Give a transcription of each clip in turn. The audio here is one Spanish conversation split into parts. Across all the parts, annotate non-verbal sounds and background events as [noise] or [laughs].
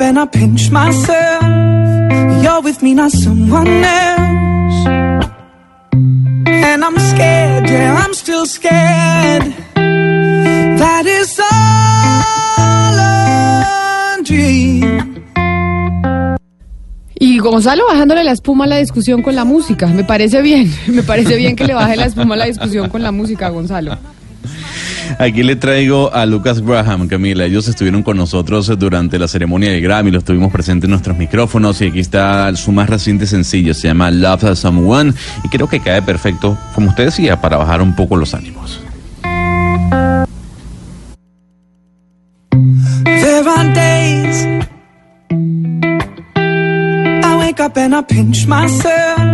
and I pinch myself. With me, not someone else. And I'm scared, yeah, I'm still scared. That is. Y Gonzalo bajándole la espuma a la discusión con la música. Me parece bien, [laughs] me parece bien que le baje la espuma a la discusión con la música, Gonzalo. Aquí le traigo a Lucas Graham, Camila. Ellos estuvieron con nosotros durante la ceremonia de Grammy, los tuvimos presentes en nuestros micrófonos y aquí está su más reciente sencillo, se llama Love Someone y creo que cae perfecto, como usted decía, para bajar un poco los ánimos. There are days I wake up and I pinch myself.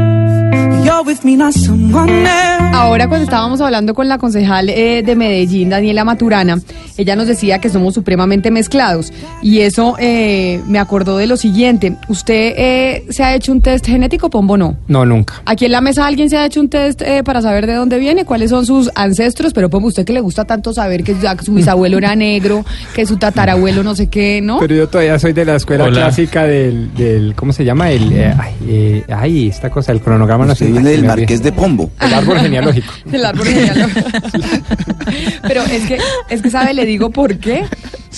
Ahora cuando estábamos hablando con la concejal eh, de Medellín, Daniela Maturana, ella nos decía que somos supremamente mezclados y eso eh, me acordó de lo siguiente. ¿Usted eh, se ha hecho un test genético, Pombo, no? No, nunca. Aquí en la mesa alguien se ha hecho un test eh, para saber de dónde viene, cuáles son sus ancestros, pero Pombo, usted que le gusta tanto saber que su bisabuelo era negro, que su tatarabuelo no sé qué, ¿no? Pero yo todavía soy de la escuela Hola. clásica del, del, ¿cómo se llama? El, eh, ay, eh, ay, esta cosa, el cronograma no sé. Viene del me. Marqués de Pombo. [laughs] El árbol genealógico. [laughs] El árbol genealógico. [laughs] Pero es que, es que, ¿sabe? Le digo por qué.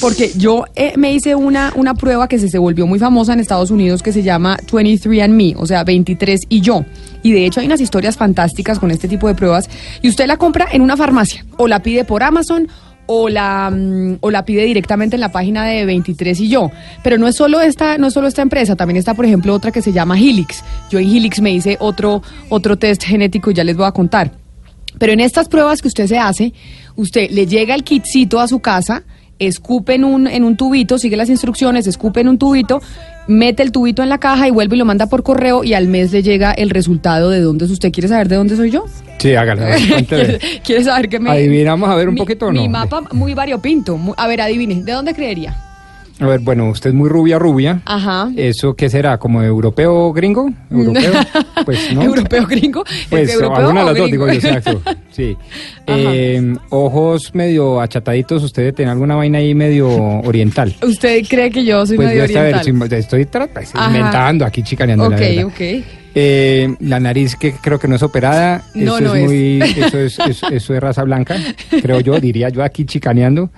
Porque yo eh, me hice una, una prueba que se, se volvió muy famosa en Estados Unidos que se llama 23andMe, o sea, 23 y yo. Y de hecho hay unas historias fantásticas con este tipo de pruebas. Y usted la compra en una farmacia o la pide por Amazon o la, mm, o la pide directamente en la página de 23 y yo. Pero no es solo esta, no es solo esta empresa, también está, por ejemplo, otra que se llama Helix. Yo en Helix me hice otro, otro test genético ya les voy a contar. Pero en estas pruebas que usted se hace, usted le llega el kitcito a su casa, escupe en un, en un tubito, sigue las instrucciones, escupe en un tubito, mete el tubito en la caja y vuelve y lo manda por correo y al mes le llega el resultado de dónde es usted. ¿Quiere saber de dónde soy yo? Sí, ver, [laughs] ¿Quiere, saber que me... Adivinamos a ver un mi- poquito o Mi no? mapa muy variopinto. Mu- A ver, adivine, ¿de dónde creería? A ver, bueno, usted es muy rubia, rubia. Ajá. ¿Eso qué será? ¿Como europeo gringo? ¿Europeo? [laughs] Pues no. ¿Europeo gringo? Pues ¿Europeo alguna de las dos, digo yo, exacto. Sí. [laughs] Eh, ojos medio achataditos, ¿usted tener alguna vaina ahí medio oriental? ¿Usted cree que yo soy Pues medio yo oriental? sí, estoy tra- pues, inventando aquí, chicaneando la Ok, verdad. ok. Eh, la nariz que creo que no es operada, No, eso no es es. muy, [laughs] eso es, es- eso es raza blanca, creo yo, diría yo aquí chicaneando.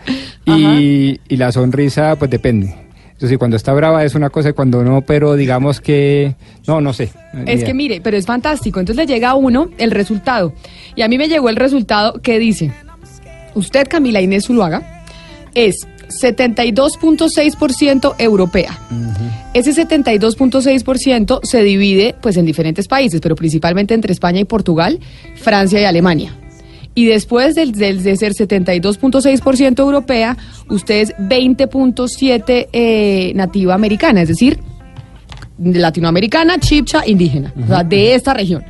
Y, y la sonrisa, pues depende. Sí, cuando está brava es una cosa y cuando no, pero digamos que, no, no sé. Es idea. que mire, pero es fantástico. Entonces le llega a uno el resultado. Y a mí me llegó el resultado que dice, usted, Camila Inés Zuluaga, es 72.6% europea. Ese 72.6% se divide pues en diferentes países, pero principalmente entre España y Portugal, Francia y Alemania. Y después del, del- de ser 72.6% europea, usted es 20.7% eh, nativa americana, es decir, latinoamericana, chipcha, indígena, o sea, de esta región.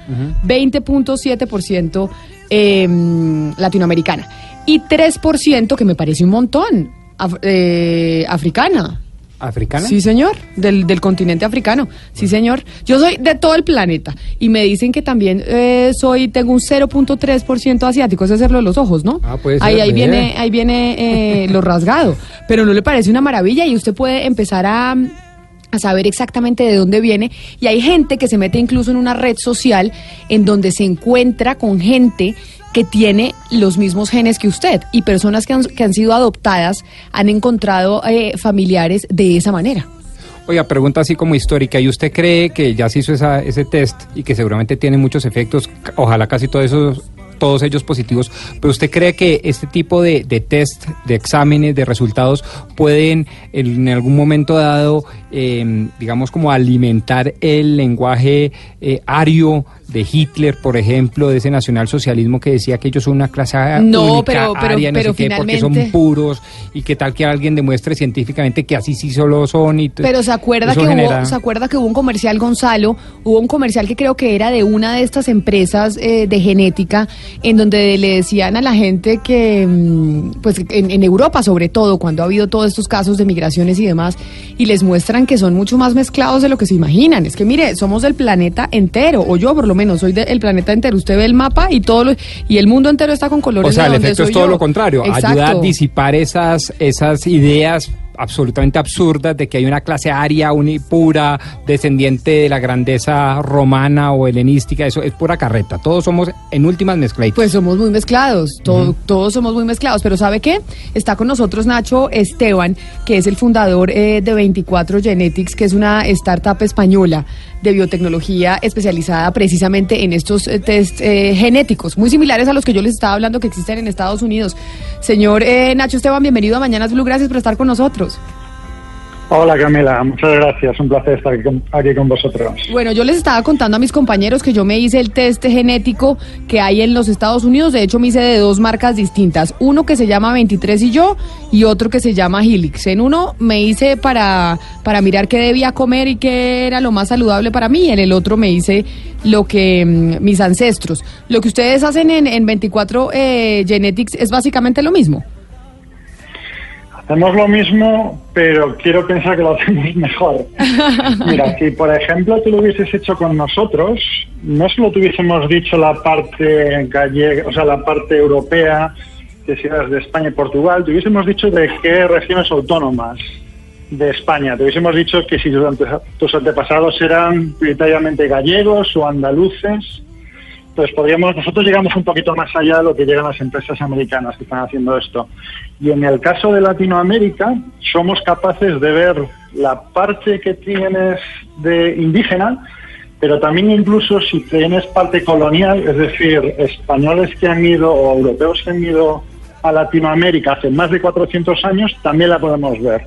20.7% eh, latinoamericana. Y 3%, que me parece un montón, af- eh, africana. ¿Africana? Sí, señor, del, del continente africano. Sí, señor. Yo soy de todo el planeta y me dicen que también eh, soy tengo un 0.3% asiático, es hacerlo de los ojos, ¿no? Ah, puede ser, ahí, ahí bien. viene, ahí viene eh, lo rasgado. Pero no le parece una maravilla y usted puede empezar a a saber exactamente de dónde viene y hay gente que se mete incluso en una red social en donde se encuentra con gente que tiene los mismos genes que usted y personas que han, que han sido adoptadas han encontrado eh, familiares de esa manera. Oiga, pregunta así como histórica. ¿Y usted cree que ya se hizo esa, ese test y que seguramente tiene muchos efectos? Ojalá casi todos esos todos ellos positivos. Pero usted cree que este tipo de, de test, de exámenes, de resultados pueden en algún momento dado, eh, digamos, como alimentar el lenguaje eh, ario de Hitler, por ejemplo, de ese nacionalsocialismo que decía que ellos son una clase No, única, pero- pero- aria, no pero sé qué, porque son puros y que tal que alguien demuestre científicamente que así sí solo son y Pero se acuerda que genera- hubo, se acuerda que hubo un comercial Gonzalo, hubo un comercial que creo que era de una de estas empresas eh, de genética, en donde le decían a la gente que, mm, pues en, en Europa sobre todo, cuando ha habido todos estos casos de migraciones y demás, y les muestran que son mucho más mezclados de lo que se imaginan. Es que mire, somos del planeta entero, o yo por lo menos soy del planeta entero. Usted ve el mapa y todo lo- y el mundo entero está con colores. O sea, de el efecto es todo yo. lo contrario, ayuda a disipar esas, esas ideas absolutamente absurdas de que hay una clase aria uni- pura, descendiente de la grandeza romana o helenística, eso es pura carreta. Todos somos en últimas mezcladitos. Pues somos muy mezclados, todo- todos somos muy mezclados, pero ¿sabe qué? Está con nosotros Nacho Esteban, que es el fundador eh, de 24 Genetics, que es una startup española de biotecnología especializada precisamente en estos eh, test eh, genéticos, muy similares a los que yo les estaba hablando que existen en Estados Unidos. Señor eh, Nacho Esteban, bienvenido a Mañanas Blue, gracias por estar con nosotros. Hola Camila, muchas gracias, un placer estar aquí con, aquí con vosotros. Bueno, yo les estaba contando a mis compañeros que yo me hice el test genético que hay en los Estados Unidos. De hecho, me hice de dos marcas distintas. Uno que se llama 23 y yo y otro que se llama Helix. En uno me hice para, para mirar qué debía comer y qué era lo más saludable para mí. En el otro me hice lo que mm, mis ancestros. Lo que ustedes hacen en, en 24 eh, Genetics es básicamente lo mismo. Hacemos lo mismo, pero quiero pensar que lo hacemos [laughs] mejor. Mira, si por ejemplo tú lo hubieses hecho con nosotros, no solo te hubiésemos dicho la parte gallega, o sea, la parte europea, que si eras de España y Portugal, te hubiésemos dicho de qué regiones autónomas de España. Te hubiésemos dicho que si tus ante- tus antepasados eran prioritariamente gallegos o andaluces, pues podríamos, nosotros llegamos un poquito más allá de lo que llegan las empresas americanas que están haciendo esto. Y en el caso de Latinoamérica, somos capaces de ver la parte que tienes de indígena, pero también incluso si tienes parte colonial, es decir, españoles que han ido o europeos que han ido a Latinoamérica hace más de 400 años, también la podemos ver.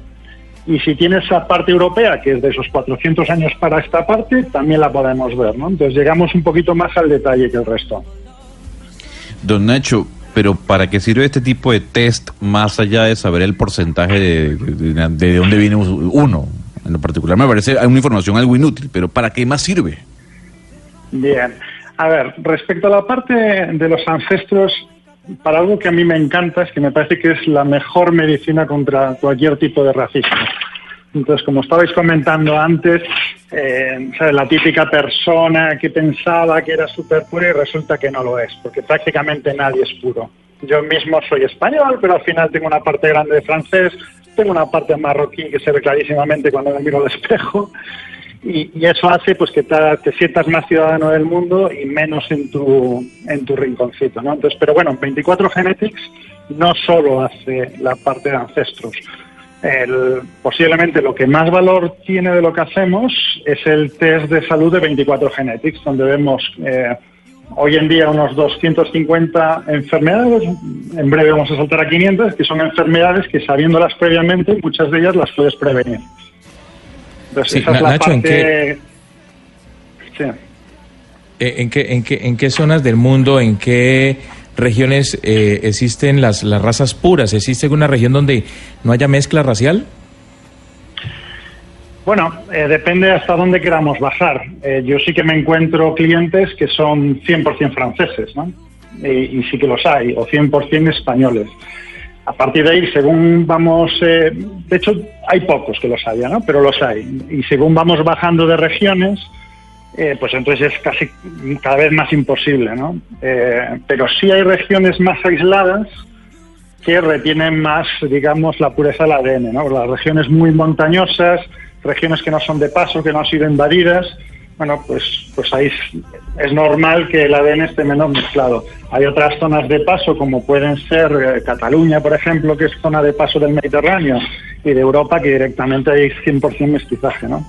Y si tienes esa parte europea, que es de esos 400 años para esta parte, también la podemos ver, ¿no? Entonces llegamos un poquito más al detalle que el resto. Don Nacho, pero ¿para qué sirve este tipo de test más allá de saber el porcentaje de, de, de dónde viene uno? En lo particular me parece una información algo inútil, pero ¿para qué más sirve? Bien. A ver, respecto a la parte de los ancestros, para algo que a mí me encanta es que me parece que es la mejor medicina contra cualquier tipo de racismo. Entonces, como estabais comentando antes, eh, la típica persona que pensaba que era súper pura y resulta que no lo es, porque prácticamente nadie es puro. Yo mismo soy español, pero al final tengo una parte grande de francés, tengo una parte marroquí que se ve clarísimamente cuando me miro al espejo, y, y eso hace pues que te, te sientas más ciudadano del mundo y menos en tu, en tu rinconcito. ¿no? Entonces, pero bueno, 24 Genetics no solo hace la parte de ancestros. El, posiblemente lo que más valor tiene de lo que hacemos es el test de salud de 24 Genetics, donde vemos eh, hoy en día unos 250 enfermedades, en breve vamos a saltar a 500, que son enfermedades que sabiéndolas previamente, muchas de ellas las puedes prevenir. Entonces, Sí, esa es la Nacho, ¿en parte... Sí. ¿En qué, en, qué, ¿En qué zonas del mundo, en qué regiones eh, existen las, las razas puras? ¿Existe alguna región donde no haya mezcla racial? Bueno, eh, depende hasta dónde queramos bajar. Eh, yo sí que me encuentro clientes que son 100% franceses, ¿no? Y, y sí que los hay, o 100% españoles. A partir de ahí, según vamos, eh, de hecho hay pocos que los haya, ¿no? Pero los hay. Y según vamos bajando de regiones, eh, pues entonces es casi cada vez más imposible, ¿no? Eh, pero sí hay regiones más aisladas que retienen más, digamos, la pureza del ADN, ¿no? Las regiones muy montañosas, regiones que no son de paso, que no han sido invadidas, bueno, pues, pues ahí es, normal que el ADN esté menos mezclado. Hay otras zonas de paso, como pueden ser eh, Cataluña, por ejemplo, que es zona de paso del Mediterráneo, y de Europa, que directamente hay 100% mestizaje, ¿no?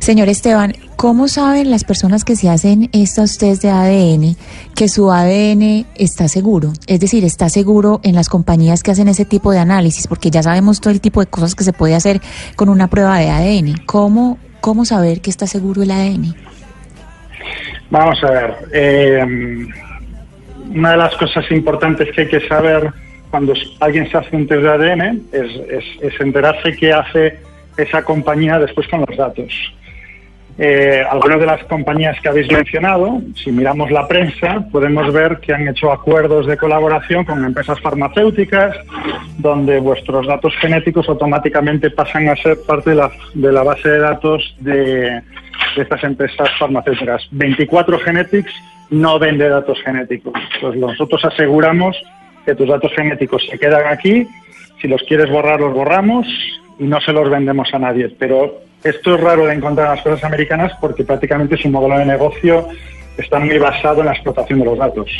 Señor Esteban, ¿cómo saben las personas que se hacen estos test de ADN que su ADN está seguro? Es decir, está seguro en las compañías que hacen ese tipo de análisis, porque ya sabemos todo el tipo de cosas que se puede hacer con una prueba de ADN. ¿Cómo, cómo saber que está seguro el ADN? Vamos a ver. eh, una de las cosas importantes que hay que saber cuando alguien se hace un test de ADN es, enterarse qué hace esa compañía después con los datos. Eh, algunas de las compañías que habéis mencionado, si miramos la prensa, podemos ver que han hecho acuerdos de colaboración con empresas farmacéuticas, donde vuestros datos genéticos automáticamente pasan a ser parte de la, de la base de datos de, de estas empresas farmacéuticas. 24 Genetics no vende datos genéticos. Pues nosotros aseguramos que tus datos genéticos se quedan aquí. Si los quieres borrar, los borramos y no se los vendemos a nadie. Pero esto es raro de encontrar en las cosas americanas porque prácticamente su modelo de negocio está muy basado en la explotación de los datos.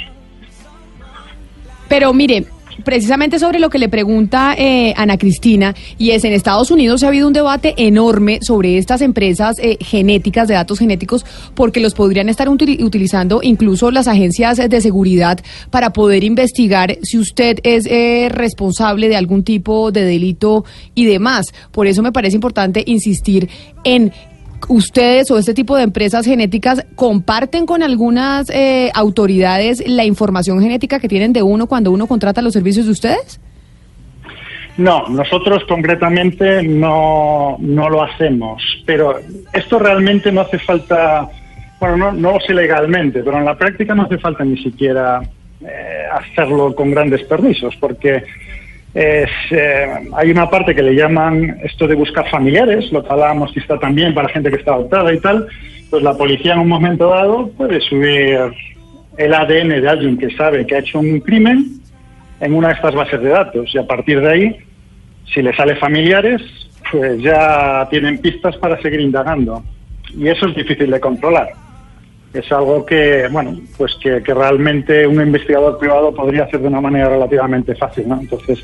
Pero mire, precisamente sobre lo que le pregunta eh, Ana Cristina, y es en Estados Unidos ha habido un debate enorme sobre estas empresas eh, genéticas, de datos genéticos, porque los podrían estar util- utilizando incluso las agencias de seguridad para poder investigar si usted es eh, responsable de algún tipo de delito y demás. Por eso me parece importante insistir en ustedes o este tipo de empresas genéticas comparten con algunas eh, autoridades la información genética que tienen de uno cuando uno contrata los servicios de ustedes? No, nosotros concretamente no, no lo hacemos, pero esto realmente no hace falta, bueno, no, no lo sé legalmente, pero en la práctica no hace falta ni siquiera eh, hacerlo con grandes permisos, porque es, eh, hay una parte que le llaman esto de buscar familiares, lo que hablábamos que está también para gente que está adoptada y tal, pues la policía en un momento dado puede subir el ADN de alguien que sabe que ha hecho un crimen en una de estas bases de datos y a partir de ahí, si le sale familiares, pues ya tienen pistas para seguir indagando. Y eso es difícil de controlar. Es algo que, bueno, pues que, que realmente un investigador privado podría hacer de una manera relativamente fácil, ¿no? Entonces,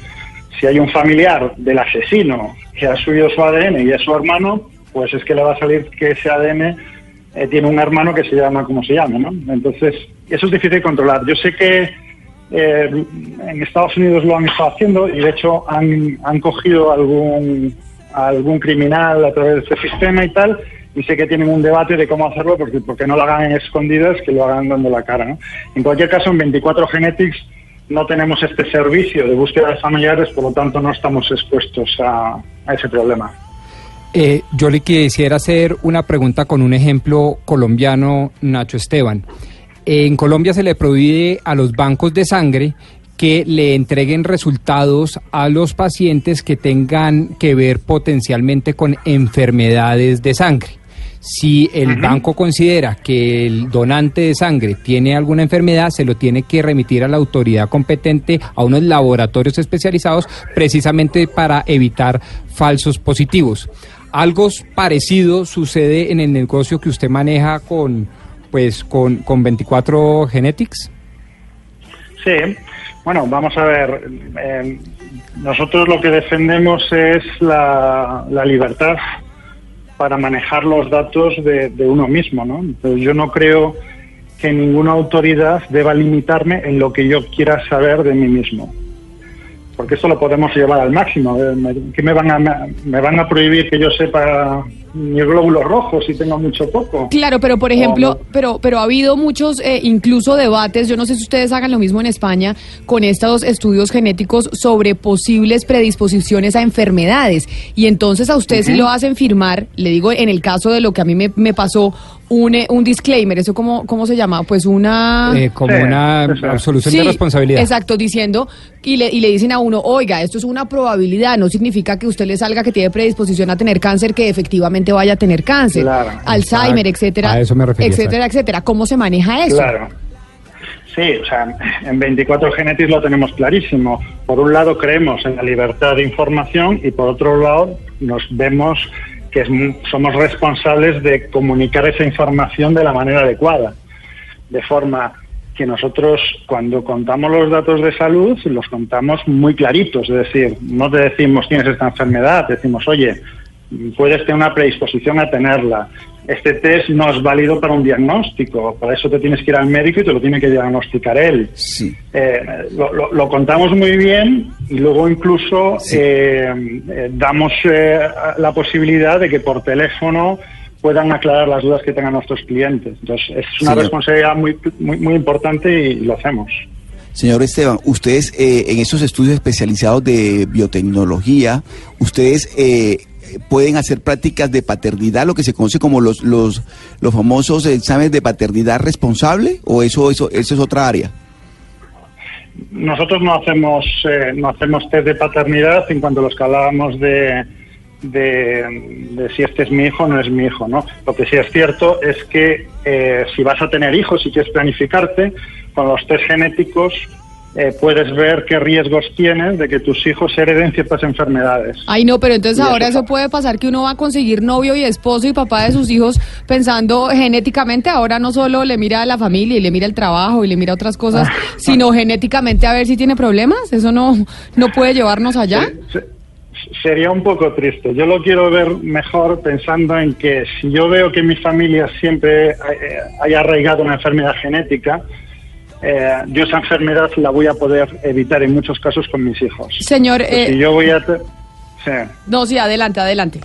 si hay un familiar del asesino que ha subido su ADN y es su hermano, pues es que le va a salir que ese ADN eh, tiene un hermano que se llama como se llama, ¿no? Entonces, eso es difícil de controlar. Yo sé que eh, en Estados Unidos lo han estado haciendo y de hecho han, han cogido algún, algún criminal a través de este sistema y tal y sé que tienen un debate de cómo hacerlo porque, porque no lo hagan en escondidas, que lo hagan dando la cara. ¿no? En cualquier caso, en 24 Genetics no tenemos este servicio de búsqueda de familiares, por lo tanto no estamos expuestos a, ese problema. Eh, yo le quisiera hacer una pregunta con un ejemplo colombiano, Nacho Esteban. En Colombia se le prohíbe a los bancos de sangre que le entreguen resultados a los pacientes que tengan que ver potencialmente con enfermedades de sangre. Si el banco considera que el donante de sangre tiene alguna enfermedad, se lo tiene que remitir a la autoridad competente, a unos laboratorios especializados, precisamente para evitar falsos positivos. Algo parecido sucede en el negocio que usted maneja con, pues, con, con 24 Genetics. Sí, bueno, vamos a ver. eh, nosotros lo que defendemos es la, la libertad para manejar los datos de, uno mismo, ¿no? Entonces, yo no creo que ninguna autoridad deba limitarme en lo que yo quiera saber de mí mismo. Porque eso lo podemos llevar al máximo. Eh, ¿Qué me van a, me van a prohibir que yo sepa mis glóbulos rojos si tengo mucho poco? Claro, pero por ejemplo, pero pero ha habido muchos eh, incluso debates, yo no sé si ustedes hagan lo mismo en España con estos estudios genéticos sobre posibles predisposiciones a enfermedades y entonces a usted si Ujú. lo hacen firmar, le digo en el caso de lo que a mí me, me pasó un, eh, un disclaimer, eso cómo cómo se llama? Pues una Eh, como una absolución de responsabilidad. Exacto, diciendo, y le, y le dicen a uno, oiga, esto es una probabilidad, no significa que usted le salga que tiene predisposición a tener cáncer, que efectivamente vaya a tener cáncer, Claro. Alzheimer, Exacto. etcétera, A eso me refería, etcétera, etcétera. ¿Cómo se maneja eso? Claro. Sí, o sea, en 24 Genetics lo tenemos clarísimo. Por un lado creemos en la libertad de información y por otro lado nos vemos que somos responsables de comunicar esa información de la manera adecuada. De forma que nosotros cuando contamos los datos de salud los contamos muy claritos, es decir, no te decimos tienes esta enfermedad, decimos, oye, puedes tener una predisposición a tenerla, este test no es válido para un diagnóstico. Para eso te tienes que ir al médico y te lo tiene que diagnosticar él. Sí. Eh, lo, lo- lo contamos muy bien y luego incluso eh, eh, damos eh, la posibilidad de que por teléfono puedan aclarar las dudas que tengan nuestros clientes. Entonces, es una Señor. responsabilidad muy, muy, muy importante y lo hacemos. Señor Esteban, ustedes eh, en esos estudios especializados de biotecnología, ustedes eh, pueden hacer prácticas de paternidad, lo que se conoce como los los, los famosos exámenes de paternidad responsable, o eso eso eso es otra área. Nosotros no hacemos eh, no hacemos test de paternidad en cuanto a los que hablábamos de, de, de si este es mi hijo o no es mi hijo, ¿no? Lo que sí es cierto es que eh, si vas a tener hijos y quieres planificarte, con los test genéticos eh, puedes ver qué riesgos tienes de que tus hijos hereden ciertas enfermedades. Ay, no, pero entonces Y ahora eso eso puede pasar que uno va a conseguir novio y esposo y papá de sus hijos pensando genéticamente, ahora no solo le mira a la familia y le mira el trabajo y le mira otras cosas, sino genéticamente a ver si tiene problemas. Eso no, no puede llevarnos allá. Se- Sería un poco triste. Yo lo quiero ver mejor pensando en que si yo veo que mi familia siempre eh, haya arraigado una enfermedad genética, eh, yo esa enfermedad la voy a poder evitar en muchos casos con mis hijos. Señor, Pues si eh, yo voy a... sí. no, sí, adelante, adelante.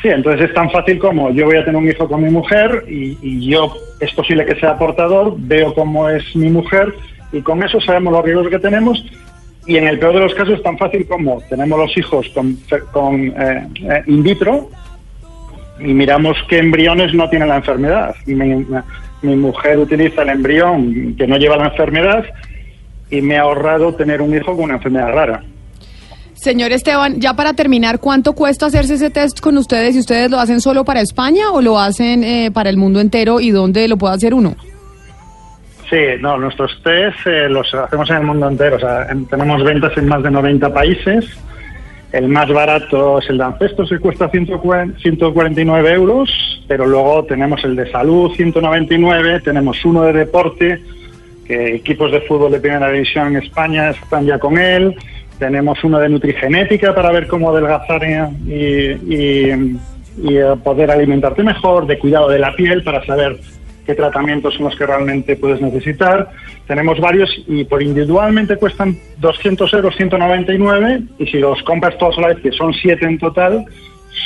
Sí, entonces es tan fácil como yo voy a tener un hijo con mi mujer y, y yo es posible que sea portador, veo cómo es mi mujer y con eso sabemos los riesgos que tenemos y en el peor de los casos es tan fácil como tenemos los hijos con, con eh, eh, in vitro y miramos qué embriones no tienen la enfermedad. Mi, mi mujer utiliza el embrión que no lleva la enfermedad y me ha ahorrado tener un hijo con una enfermedad rara. Señor Esteban, ya para terminar, ¿cuánto cuesta hacerse ese test con ustedes? ¿Y ustedes lo hacen solo para España o lo hacen eh, para el mundo entero y dónde lo puede hacer uno? Sí, no, nuestros test eh, los hacemos en el mundo entero. O sea, en- tenemos ventas en más de 90 países. El más barato es el de Ancestros, que cuesta 140 149 euros, pero luego tenemos el de salud, 199, tenemos uno de deporte, que equipos de fútbol de primera división en España están ya con él, tenemos uno de nutrigenética para ver cómo adelgazar y, y- y, poder alimentarte mejor, de cuidado de la piel para saber qué tratamientos son los que realmente puedes necesitar. Tenemos varios y por individualmente cuestan 200 euros, 199 y si los compras todos a la vez, que son 7 en total,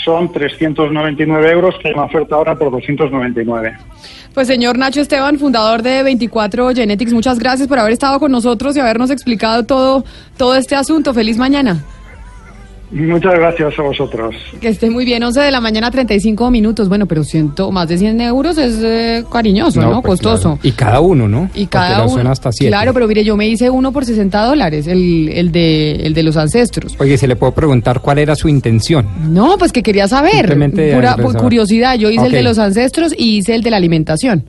son 399 euros, que hay una oferta ahora por 299. Pues señor Nacho Esteban, fundador de 24 Genetics, muchas gracias por haber estado con nosotros y habernos explicado todo, todo este asunto. Feliz mañana. Muchas gracias a vosotros. Que esté muy bien, 11 de la mañana, 35 minutos. Bueno, pero ciento, más de 100 euros es eh, cariñoso, ¿no? pues, Costoso. claro. Y cada uno, ¿no? Y Porque cada lo uno. hasta siete. Claro, pero mire, yo me hice uno por 60 dólares, el, el, de, el de los ancestros. Oye, ¿se le puedo preguntar cuál era su intención? No, pues que quería saber. Simplemente Pura, curiosidad, yo hice el de los ancestros y hice el de la alimentación.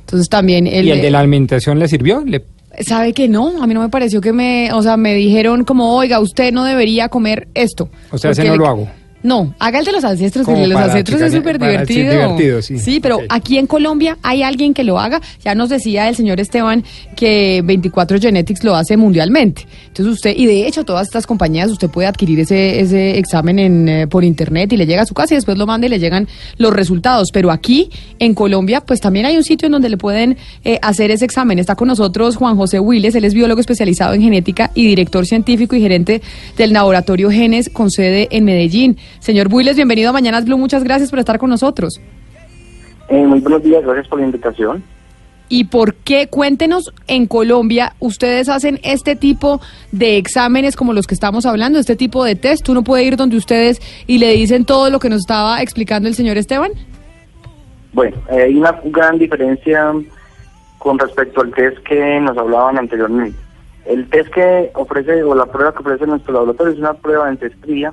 Entonces también el, ¿Y el de la alimentación le sirvió? ¿Le ¿Sabe que no? A mí no me pareció que me... O sea, me dijeron como, oiga, usted no debería comer esto. O sea, ese no le- lo hago. No, haga el de los ancestros, que Como el de los ancestros es súper divertido. divertido, sí. pero aquí en Colombia hay alguien que lo haga. Ya nos decía el señor Esteban que 24 Genetics lo hace mundialmente. Entonces usted, y de hecho todas estas compañías, usted puede adquirir ese, ese examen en, eh, por internet y le llega a su casa y después lo manda y le llegan los resultados. Pero aquí en Colombia, pues también hay un sitio en donde le pueden eh, hacer ese examen. Está con nosotros Juan José Willes, él es biólogo especializado en genética y director científico y gerente del laboratorio Genes con sede en Medellín. Señor Willes, bienvenido a Mañanas Blue, muchas gracias por estar con nosotros. Eh, muy buenos días, gracias por la invitación. ¿Y por qué? Cuéntenos, en Colombia, ustedes hacen este tipo de exámenes como los que estamos hablando, este tipo de test. Uno puede ir donde ustedes y le dicen todo lo que nos estaba explicando el señor Esteban. Bueno, eh, hay una gran diferencia con respecto al test que nos hablaban anteriormente. El test que ofrece, o la prueba que ofrece nuestro laboratorio es una prueba de ancestría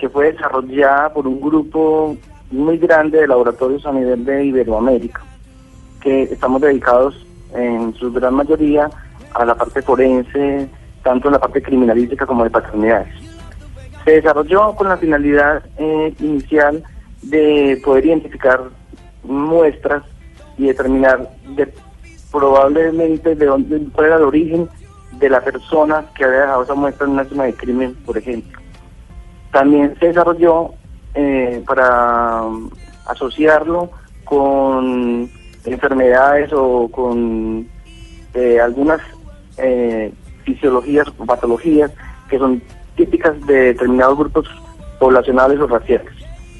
que fue desarrollada por un grupo muy grande de laboratorios a nivel de Iberoamérica, que estamos dedicados en su gran mayoría a la parte forense, tanto en la parte criminalística como de paternidades. Se desarrolló con la finalidad eh, inicial de poder identificar muestras y determinar de, probablemente de dónde cuál era el origen de la persona que había dejado esa muestra en una escena de crimen, por ejemplo. También se desarrolló eh, para asociarlo con enfermedades o con eh, algunas eh, fisiologías o patologías que son típicas de determinados grupos poblacionales o raciales.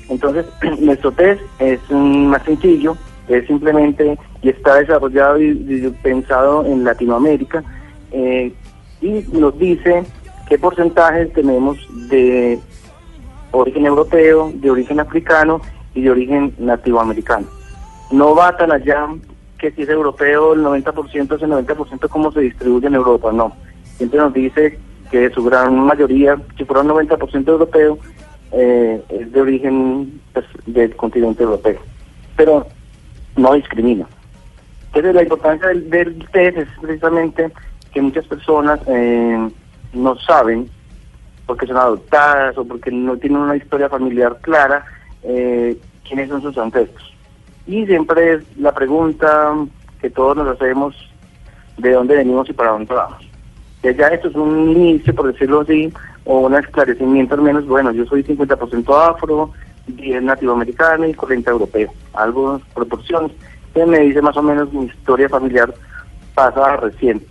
Entonces, [clears throat] nuestro test es más sencillo, es simplemente y está desarrollado y, pensado en Latinoamérica y nos dice qué porcentajes tenemos de origen europeo, de origen africano y de origen nativoamericano. No va tan allá que si es europeo el 90% es el 90% como se distribuye en Europa, no. Siempre nos dice que su gran mayoría, si fuera un 90% europeo, eh, es de origen pues, del continente europeo. Pero no discrimina. Entonces la importancia del, del test es precisamente que muchas personas eh, no saben porque son adoptadas o porque no tienen una historia familiar clara eh, quiénes son sus ancestros. Y siempre es la pregunta que todos nos hacemos de dónde venimos y para dónde vamos. Ya, ya esto es un inicio, por decirlo así, o un esclarecimiento al menos, bueno, yo soy 50% afro, 10 nativo americano y 40 europeo, algo proporciones. que me dice más o menos mi historia familiar pasada reciente.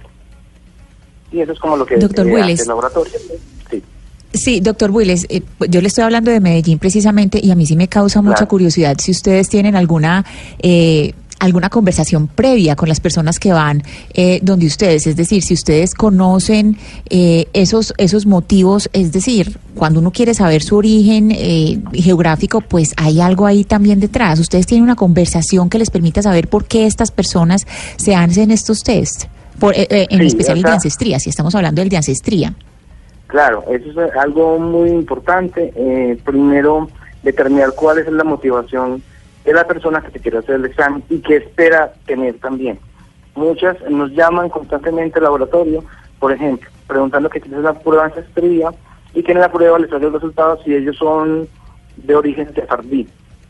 Y eso es como lo que Doctor eh, hace el laboratorio. Sí. Doctor Willes, eh, yo le estoy hablando de Medellín precisamente y a mí sí me causa mucha Claro. curiosidad si ustedes tienen alguna eh, alguna conversación previa con las personas que van eh, donde ustedes, es decir, si ustedes conocen eh, esos esos motivos, es decir, cuando uno quiere saber su origen eh, geográfico, pues hay algo ahí también detrás. Ustedes tienen una conversación que les permita saber por qué estas personas se hacen estos test, por, eh, eh, en Sí, especial el de ancestría, si estamos hablando del de ancestría. Claro, eso es algo muy importante. Eh, primero, determinar cuál es la motivación de la persona que se quiere hacer el examen y qué espera tener también. Muchas nos llaman constantemente al laboratorio, por ejemplo, preguntando que tienen una prueba de ancestría y que en la prueba les sale el resultado si ellos son de origen sefardí,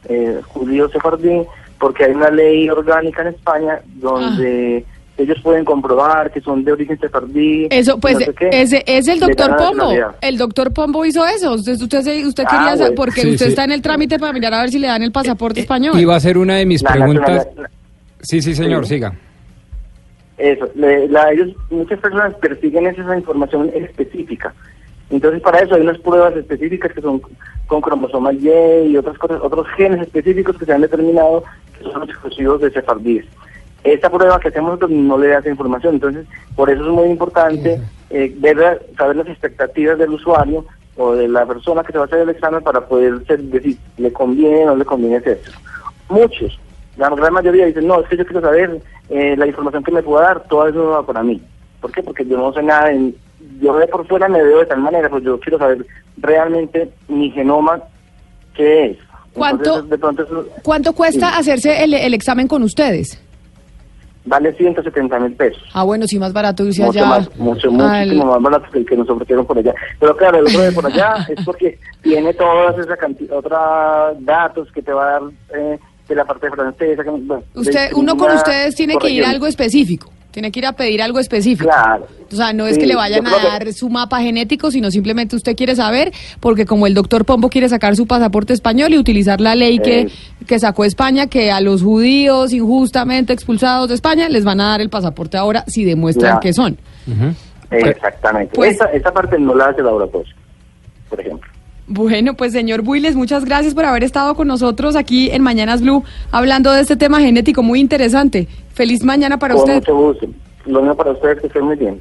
eh, judío sefardí, porque hay una ley orgánica en España donde ellos pueden comprobar que son de origen sefardí. Eso, pues, no sé ese es el doctor Pombo. El doctor Pombo hizo eso. Usted, usted, se- usted Ah, quería bueno. porque Sí, usted sí. está en el trámite para mirar a ver si le dan el pasaporte español. Iba a ser una de mis La preguntas. Sí, sí, señor, Sí. siga. Eso, le- la- ellos, muchas personas persiguen esa información específica. Entonces, para eso hay unas pruebas específicas que son con cromosoma Y y otras cosas, otros genes específicos que se han determinado que son los exclusivos de cefardíes. Esta prueba que hacemos nosotros no le da esa información, entonces por eso es muy importante eh, ver, saber las expectativas del usuario o de la persona que se va a hacer el examen para poder ser- decir, le conviene o no le conviene hacer esto. Muchos, la gran mayoría dicen, no, es que yo quiero saber eh, la información que me pueda dar, todo eso no va para mí. ¿Por qué? Porque yo no sé nada, en- yo de por fuera me veo de tal manera, pues yo quiero saber realmente mi genoma qué es. ¿Cuánto- Entonces, de pronto eso ¿Cuánto cuesta Sí. hacerse el, el examen con ustedes? Vale 170 mil pesos. Ah, bueno, sí, más barato irse mucho allá. más, mucho, al- muchísimo más barato que el que nos ofrecieron por allá. Pero claro, el otro de por allá [laughs] es porque tiene todas esas cantidad, otros datos que te va a dar eh, de la parte francesa. que- bueno, Usted, uno con ustedes tiene que ir a algo específico. Tiene que ir a pedir algo específico. Claro. O sea, no es Sí, que le vayan a que- dar su mapa genético, sino simplemente usted quiere saber, porque como el doctor Pombo quiere sacar su pasaporte español y utilizar la ley que, Eh. que sacó España, que a los judíos injustamente expulsados de España les van a dar el pasaporte ahora si demuestran Ya. que son. Exactamente. Pues- esa, esa parte no la hace el laboratorio, por ejemplo. Bueno, pues señor Builes, muchas gracias por haber estado con nosotros aquí en Mañanas Blue hablando de este tema genético muy interesante. Feliz mañana para Con usted. mucho gusto. Lo mismo para ustedes, que estén muy bien.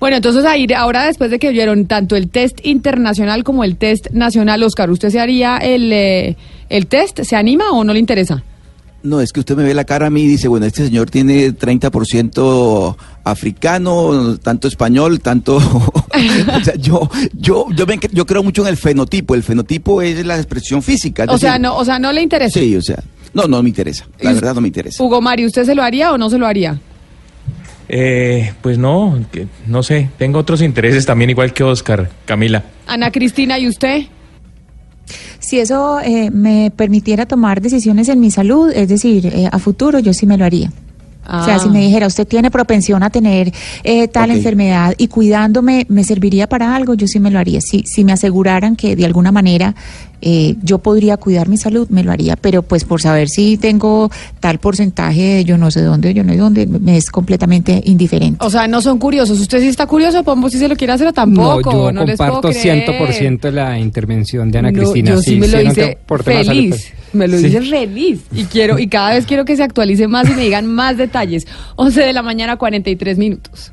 Bueno, entonces ahí, ahora después de que vieron tanto el test internacional como el test nacional, Oscar, ¿usted se haría el, eh, el test? ¿Se anima o no le interesa? No, es que usted me ve la cara a mí y dice, bueno, este señor tiene 30% africano, tanto español, tanto... [laughs] o sea, yo, yo, yo, me- yo creo mucho en el fenotipo. El fenotipo es la expresión física. O sea, no, o sea, no le interesa. Sí, o sea, no, no me interesa. La ¿Y verdad no me interesa. Hugo Mari, ¿usted se lo haría o no se lo haría? Eh, pues no, que- no sé, tengo otros intereses también igual que Oscar, Camila. Ana Cristina, ¿y usted? Si eso eh, me permitiera tomar decisiones en mi salud, es decir, eh, a futuro yo sí me lo haría. O sea, si Ah. me dijera, usted tiene propensión a tener eh, tal enfermedad y cuidándome, ¿me serviría para algo? Yo sí me lo haría. Si, si me aseguraran que de alguna manera eh, yo podría cuidar mi salud, me lo haría. Pero pues por saber si tengo tal porcentaje de yo no sé dónde, yo no sé dónde, me es completamente indiferente. O sea, no son curiosos. ¿Usted sí está curioso, Pombo, si se lo quiere hacer o tampoco? no, yo les puedo comparto creer. 100% la intervención de Ana No, Cristina. Yo sí, me lo no hice por feliz. Me lo Sí. hice feliz. Y quiero, y cada vez quiero que se actualice más y me digan más detalles. 11 de la mañana, 43 minutos.